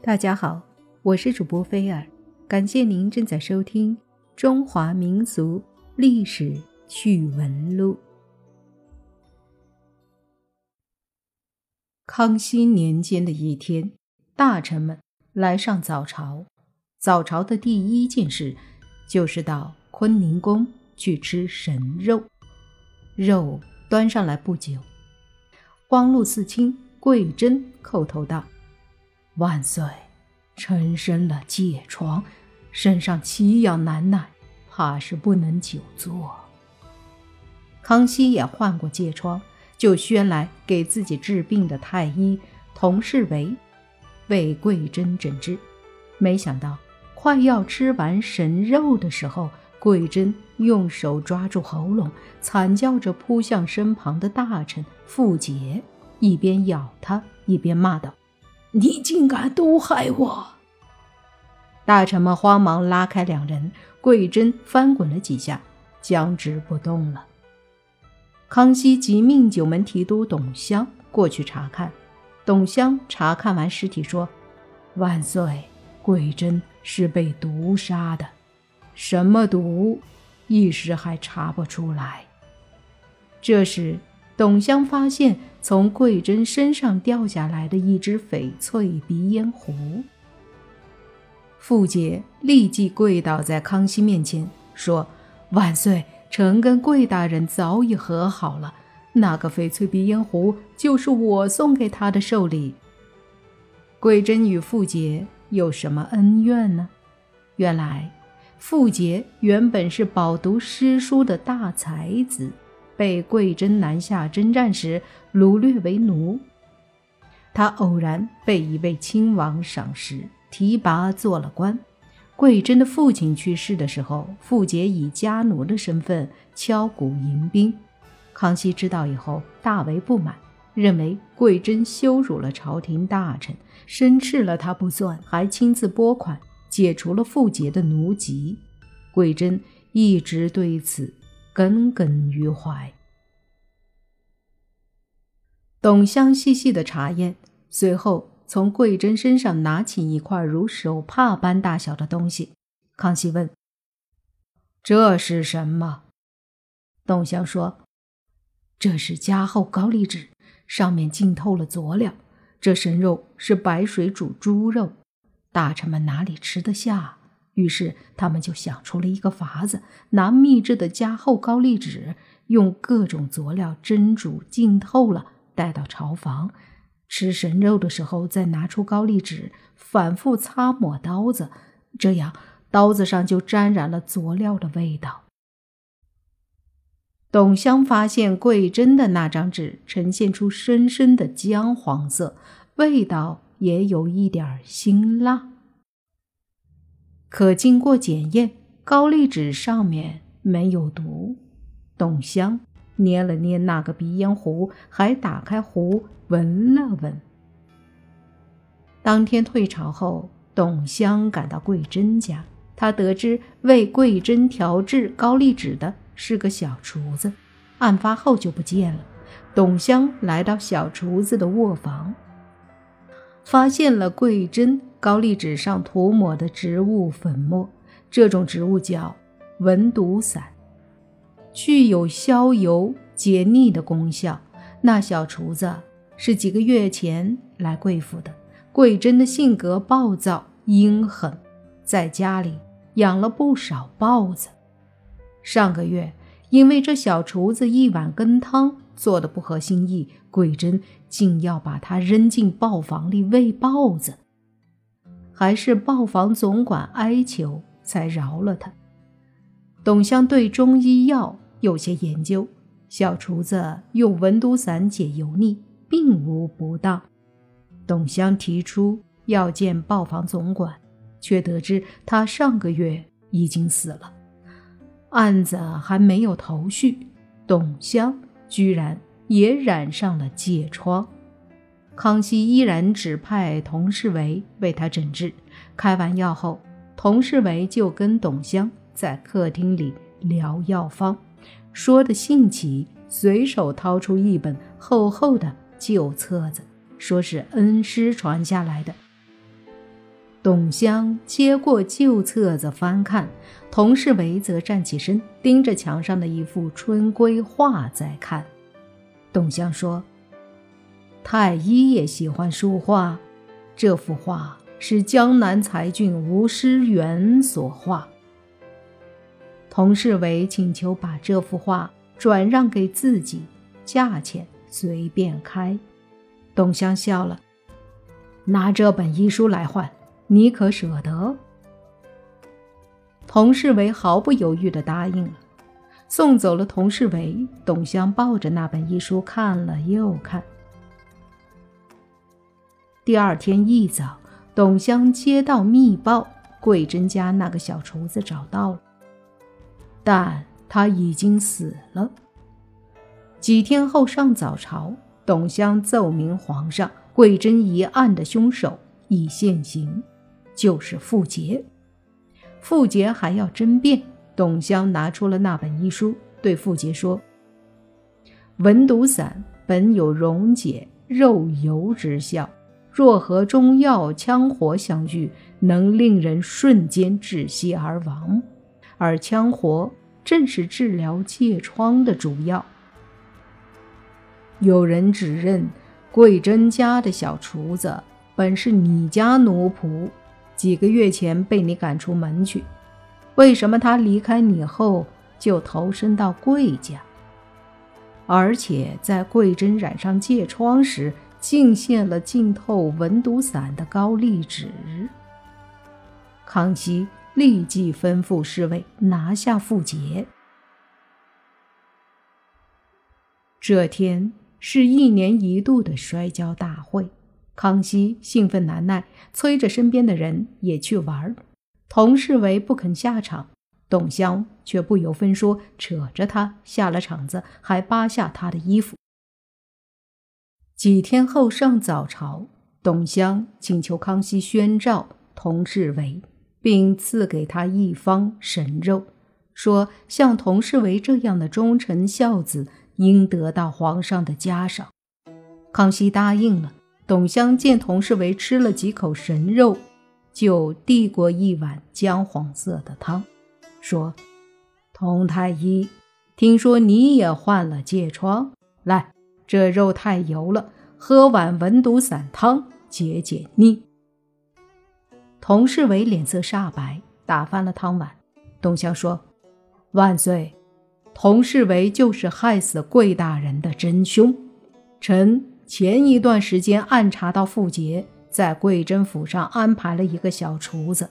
大家好，我是主播菲尔，感谢您正在收听《中华民俗历史趣闻录》。康熙年间的一天，大臣们来上早朝。早朝的第一件事，就是到坤宁宫去吃神肉。肉端上来不久，光禄寺卿桂珍叩头道。万岁，臣生了疥疮，身上奇痒难耐，怕是不能久坐。康熙也患过疥疮，就宣来给自己治病的太医佟世维为桂珍诊治。没想到快要吃完神肉的时候，桂珍用手抓住喉咙，惨叫着扑向身旁的大臣傅杰，一边咬他，一边骂道。你竟敢毒害我！大臣们慌忙拉开两人，桂珍翻滚了几下，僵直不动了。康熙即命九门提督董襄过去查看。董襄查看完尸体说：“万岁，桂珍是被毒杀的，什么毒，一时还查不出来。”这时。董香发现从桂珍身上掉下来的一只翡翠鼻烟壶，傅杰立即跪倒在康熙面前，说：“万岁，臣跟桂大人早已和好了，那个翡翠鼻烟壶就是我送给他的寿礼。”桂珍与傅杰有什么恩怨呢？原来，傅杰原本是饱读诗书的大才子。被桂珍南下征战时掳掠为奴，他偶然被一位亲王赏识，提拔做了官。桂珍的父亲去世的时候，傅杰以家奴的身份敲鼓迎宾。康熙知道以后大为不满，认为桂珍羞辱了朝廷大臣，申斥了他不算，还亲自拨款解除了傅杰的奴籍。桂珍一直对此。耿耿于怀。董香细细的查验，随后从桂珍身上拿起一块如手帕般大小的东西。康熙问：“这是什么？”董香说：“这是加厚高丽纸，上面浸透了佐料。这神肉是白水煮猪肉，大臣们哪里吃得下？”于是他们就想出了一个法子，拿秘制的加厚高丽纸，用各种佐料蒸煮浸透了，带到朝房吃神肉的时候，再拿出高丽纸，反复擦抹刀子，这样刀子上就沾染了佐料的味道。董香发现桂珍的那张纸呈现出深深的姜黄色，味道也有一点辛辣。可经过检验，高丽纸上面没有毒。董香捏了捏那个鼻烟壶，还打开壶闻了闻。当天退朝后，董香赶到桂珍家，他得知为桂珍调制高丽纸的是个小厨子，案发后就不见了。董香来到小厨子的卧房，发现了桂珍。高丽纸上涂抹的植物粉末，这种植物叫文毒散，具有消油解腻的功效。那小厨子是几个月前来贵府的。桂珍的性格暴躁阴狠，在家里养了不少豹子。上个月，因为这小厨子一碗羹汤做的不合心意，桂珍竟要把他扔进豹房里喂豹子。还是豹房总管哀求，才饶了他。董香对中医药有些研究，小厨子用文毒散解油腻，并无不当。董香提出要见豹房总管，却得知他上个月已经死了，案子还没有头绪，董香居然也染上了疥疮。康熙依然指派佟世维为他诊治。开完药后，佟世维就跟董襄在客厅里聊药方，说的兴起，随手掏出一本厚厚的旧册子，说是恩师传下来的。董香接过旧册子翻看，佟世维则站起身，盯着墙上的一幅春闺画在看。董香说：“太医也喜欢书画，这幅画是江南才俊吴师远所画。”佟世维请求把这幅画转让给自己，价钱随便开。董香笑了，拿这本医书来换。你可舍得？佟世维毫不犹豫地答应了，送走了佟世维。董香抱着那本医书看了又看。第二天一早，董香接到密报，桂珍家那个小厨子找到了，但他已经死了。几天后上早朝，董香奏明皇上，桂珍一案的凶手已现形。就是傅杰，傅杰还要争辩。董香拿出了那本医书，对傅杰说：“文毒散本有溶解肉油之效，若和中药羌活相遇，能令人瞬间窒息而亡。而羌活正是治疗疥疮的主药。有人指认桂珍家的小厨子本是你家奴仆。”几个月前被你赶出门去，为什么他离开你后就投身到贵家？而且在桂珍染上疥疮时，竟献了浸透文毒散的高丽纸。康熙立即吩咐侍卫拿下傅杰。这天是一年一度的摔跤大会。康熙兴奋难耐，催着身边的人也去玩。童世维不肯下场，董潇却不由分说，扯着他下了场子，还扒下他的衣服。几天后上早朝，董香请求康熙宣召童世维，并赐给他一方神肉，说像童世维这样的忠臣孝子，应得到皇上的嘉赏。康熙答应了。董香见童世维吃了几口神肉，就递过一碗姜黄色的汤，说：“童太医，听说你也患了疥疮，来，这肉太油了，喝碗文毒散汤解解腻。”童世维脸色煞白，打翻了汤碗。董香说：“万岁，童世维就是害死贵大人的真凶，臣。”前一段时间暗查到傅杰在桂珍府上安排了一个小厨子，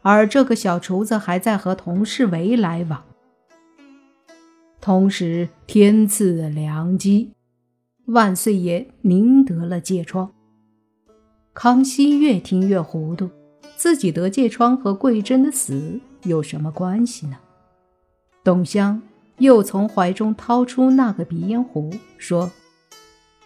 而这个小厨子还在和童世维来往。同时，天赐良机，万岁爷您得了疥疮。康熙越听越糊涂，自己得疥疮和桂珍的死有什么关系呢？董香又从怀中掏出那个鼻烟壶，说。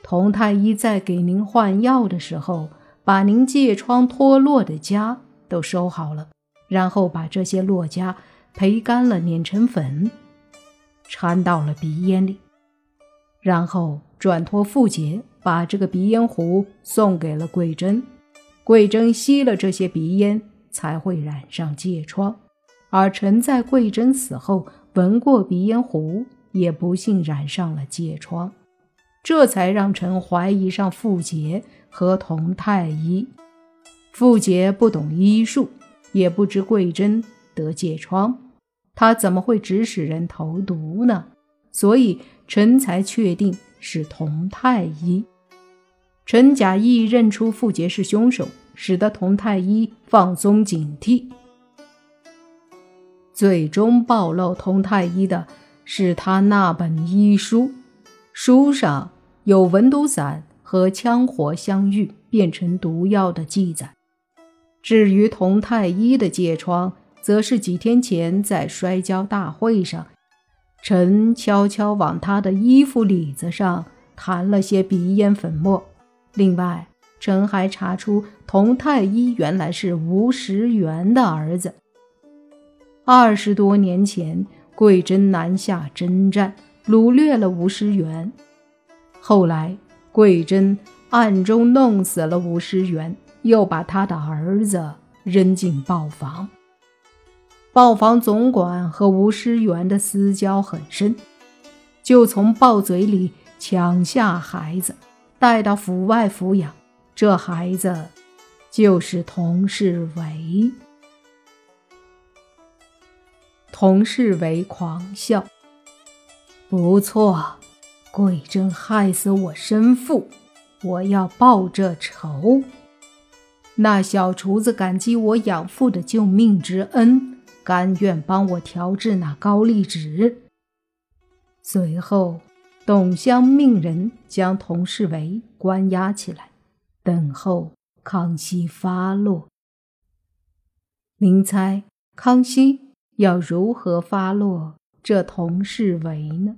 童太医在给您换药的时候，把您疥疮脱落的痂都收好了，然后把这些落痂培干了，碾成粉，掺到了鼻烟里，然后转托傅杰把这个鼻烟壶送给了桂珍。桂珍吸了这些鼻烟，才会染上疥疮。而臣在桂珍死后闻过鼻烟壶，也不幸染上了疥疮。这才让臣怀疑上傅杰和童太医。傅杰不懂医术，也不知桂珍得疥疮，他怎么会指使人投毒呢？所以臣才确定是童太医。臣假意认出傅杰是凶手，使得童太医放松警惕。最终暴露童太医的是他那本医书。书上有文毒散和羌活相遇变成毒药的记载。至于童太医的疥疮，则是几天前在摔跤大会上，臣悄悄往他的衣服里子上弹了些鼻烟粉末。另外，臣还查出童太医原来是吴石元的儿子。二十多年前，桂珍南下征战。掳掠了吴师元，后来桂珍暗中弄死了吴师元，又把他的儿子扔进豹房。豹房总管和吴师元的私交很深，就从豹嘴里抢下孩子，带到府外抚养。这孩子就是佟世维。佟世维狂笑：“不错，桂珍害死我生父，我要报这仇。那小厨子感激我养父的救命之恩。”甘愿帮我调制那高丽纸。随后，董相命人将佟世维关押起来，等候康熙发落。您猜康熙要如何发落这佟世维呢？